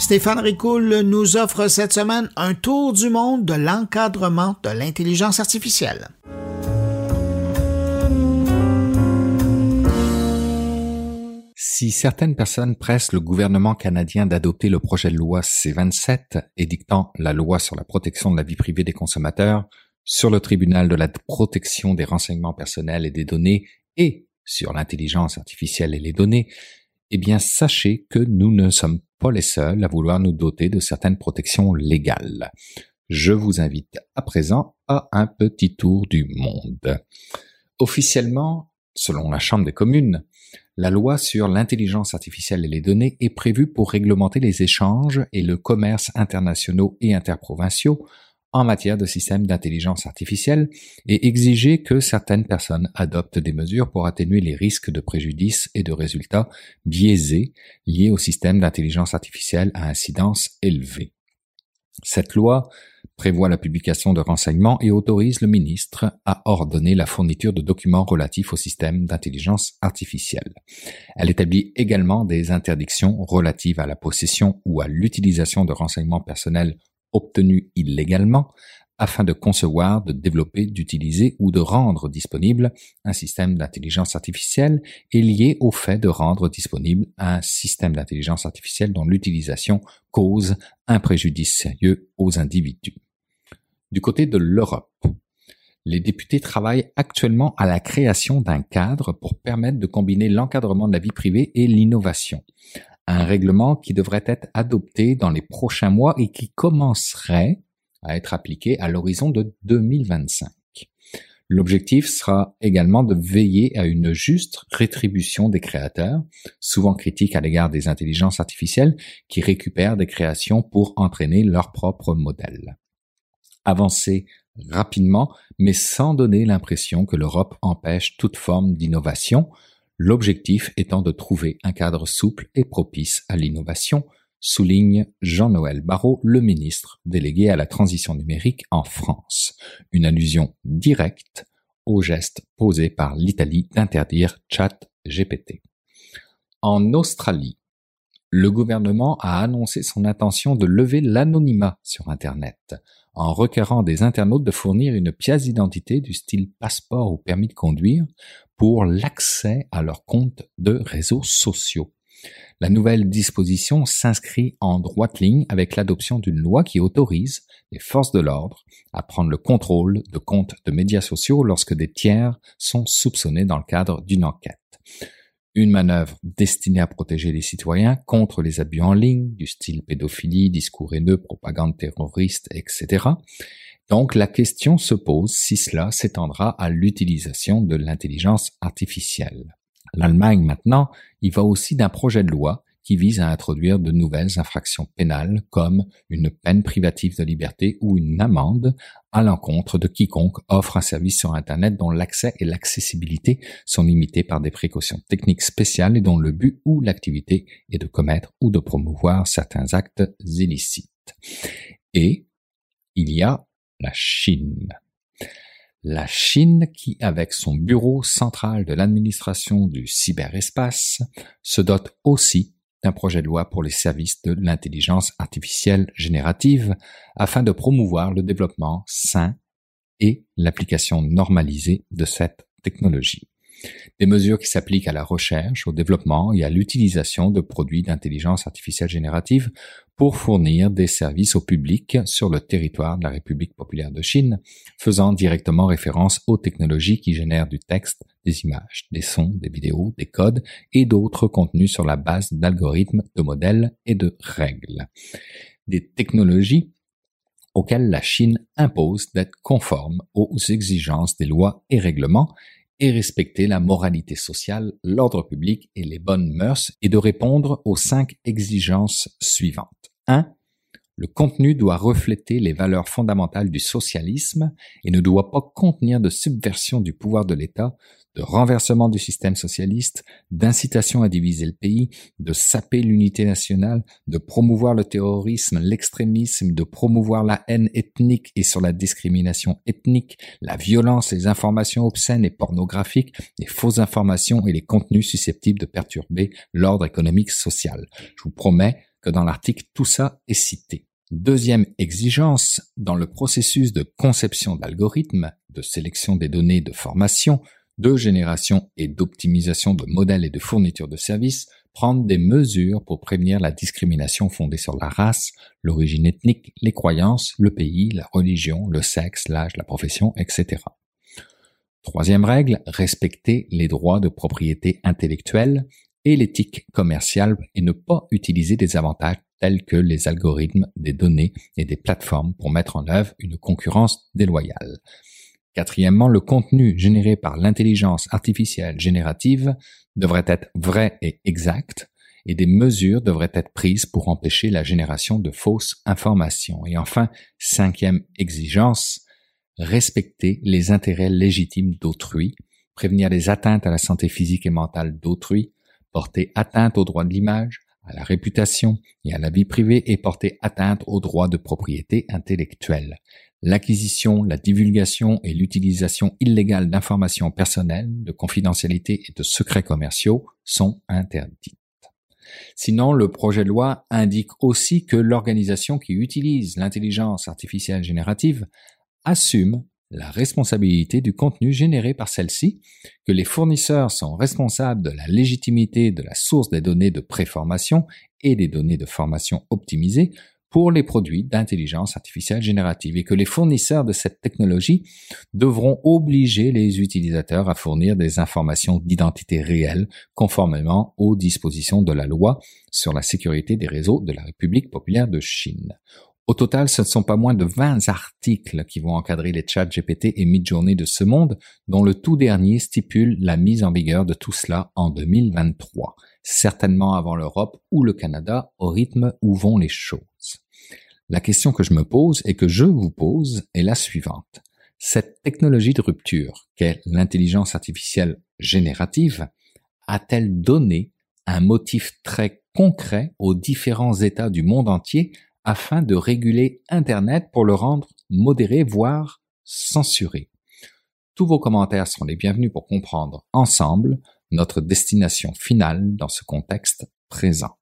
Stéphane Ricoul nous offre cette semaine un tour du monde de l'encadrement de l'intelligence artificielle. Si certaines personnes pressent le gouvernement canadien d'adopter le projet de loi C-27 édictant la loi sur la protection de la vie privée des consommateurs, sur le tribunal de la protection des renseignements personnels et des données et sur l'intelligence artificielle et les données, eh bien sachez que nous ne sommes pas les seuls à vouloir nous doter de certaines protections légales. Je vous invite à présent à un petit tour du monde. Officiellement, selon la Chambre des communes, la loi sur l'intelligence artificielle et les données est prévue pour réglementer les échanges et le commerce internationaux et interprovinciaux en matière de systèmes d'intelligence artificielle et exiger que certaines personnes adoptent des mesures pour atténuer les risques de préjudice et de résultats biaisés liés au système d'intelligence artificielle à incidence élevée. Cette loi prévoit la publication de renseignements et autorise le ministre à ordonner la fourniture de documents relatifs au système d'intelligence artificielle. Elle établit également des interdictions relatives à la possession ou à l'utilisation de renseignements personnels obtenus illégalement afin de concevoir, de développer, d'utiliser ou de rendre disponible un système d'intelligence artificielle est lié au fait de rendre disponible un système d'intelligence artificielle dont l'utilisation cause un préjudice sérieux aux individus. Du côté de l'Europe, les députés travaillent actuellement à la création d'un cadre pour permettre de combiner l'encadrement de la vie privée et l'innovation un règlement qui devrait être adopté dans les prochains mois et qui commencerait à être appliqué à l'horizon de 2025. L'objectif sera également de veiller à une juste rétribution des créateurs, souvent critiques à l'égard des intelligences artificielles qui récupèrent des créations pour entraîner leur propre modèle. Avancer rapidement, mais sans donner l'impression que l'Europe empêche toute forme d'innovation, l'objectif étant de trouver un cadre souple et propice à l'innovation, souligne Jean-Noël Barrot, le ministre délégué à la transition numérique en France, une allusion directe au geste posé par l'Italie d'interdire chat GPT. En Australie, le gouvernement a annoncé son intention de lever l'anonymat sur Internet en requérant des internautes de fournir une pièce d'identité du style passeport ou permis de conduire pour l'accès à leurs comptes de réseaux sociaux. La nouvelle disposition s'inscrit en droite ligne avec l'adoption d'une loi qui autorise les forces de l'ordre à prendre le contrôle de comptes de médias sociaux lorsque des tiers sont soupçonnés dans le cadre d'une enquête. Une manœuvre destinée à protéger les citoyens contre les abus en ligne, du style pédophilie, discours haineux, propagande terroriste, etc. Donc la question se pose si cela s'étendra à l'utilisation de l'intelligence artificielle. L'Allemagne maintenant y va aussi d'un projet de loi qui vise à introduire de nouvelles infractions pénales comme une peine privative de liberté ou une amende à l'encontre de quiconque offre un service sur Internet dont l'accès et l'accessibilité sont limités par des précautions techniques spéciales et dont le but ou l'activité est de commettre ou de promouvoir certains actes illicites. Et il y a la Chine. La Chine qui, avec son bureau central de l'administration du cyberespace, se dote aussi d'un projet de loi pour les services de l'intelligence artificielle générative afin de promouvoir le développement sain et l'application normalisée de cette technologie. Des mesures qui s'appliquent à la recherche, au développement et à l'utilisation de produits d'intelligence artificielle générative pour fournir des services au public sur le territoire de la République populaire de Chine, faisant directement référence aux technologies qui génèrent du texte, des images, des sons, des vidéos, des codes et d'autres contenus sur la base d'algorithmes, de modèles et de règles. Des technologies auxquelles la Chine impose d'être conforme aux exigences des lois et règlements et respecter la moralité sociale, l'ordre public et les bonnes mœurs et de répondre aux cinq exigences suivantes. 1. Le contenu doit refléter les valeurs fondamentales du socialisme et ne doit pas contenir de subversion du pouvoir de l'État, de renversement du système socialiste, d'incitation à diviser le pays, de saper l'unité nationale, de promouvoir le terrorisme, l'extrémisme, de promouvoir la haine ethnique et sur la discrimination ethnique, la violence, les informations obscènes et pornographiques, les fausses informations et les contenus susceptibles de perturber l'ordre économique social. Je vous promets, que dans l'article tout ça est cité. Deuxième exigence, dans le processus de conception d'algorithmes, de sélection des données de formation, de génération et d'optimisation de modèles et de fourniture de services, prendre des mesures pour prévenir la discrimination fondée sur la race, l'origine ethnique, les croyances, le pays, la religion, le sexe, l'âge, la profession, etc. Troisième règle, respecter les droits de propriété intellectuelle et l'éthique commerciale et ne pas utiliser des avantages tels que les algorithmes des données et des plateformes pour mettre en œuvre une concurrence déloyale. Quatrièmement, le contenu généré par l'intelligence artificielle générative devrait être vrai et exact, et des mesures devraient être prises pour empêcher la génération de fausses informations. Et enfin, cinquième exigence, respecter les intérêts légitimes d'autrui, prévenir les atteintes à la santé physique et mentale d'autrui, porter atteinte au droit de l'image, à la réputation et à la vie privée et porter atteinte aux droits de propriété intellectuelle. L'acquisition, la divulgation et l'utilisation illégale d'informations personnelles, de confidentialité et de secrets commerciaux sont interdites. Sinon, le projet de loi indique aussi que l'organisation qui utilise l'intelligence artificielle générative assume la responsabilité du contenu généré par celle-ci, que les fournisseurs sont responsables de la légitimité de la source des données de préformation et des données de formation optimisées pour les produits d'intelligence artificielle générative et que les fournisseurs de cette technologie devront obliger les utilisateurs à fournir des informations d'identité réelle conformément aux dispositions de la loi sur la sécurité des réseaux de la République populaire de Chine. Au total, ce ne sont pas moins de 20 articles qui vont encadrer les chats GPT et Midjourney de ce monde, dont le tout dernier stipule la mise en vigueur de tout cela en 2023, certainement avant l'Europe ou le Canada, au rythme où vont les choses. La question que je me pose et que je vous pose est la suivante. Cette technologie de rupture, qu'est l'intelligence artificielle générative, a-t-elle donné un motif très concret aux différents États du monde entier afin de réguler Internet pour le rendre modéré, voire censuré. Tous vos commentaires sont les bienvenus pour comprendre ensemble notre destination finale dans ce contexte présent.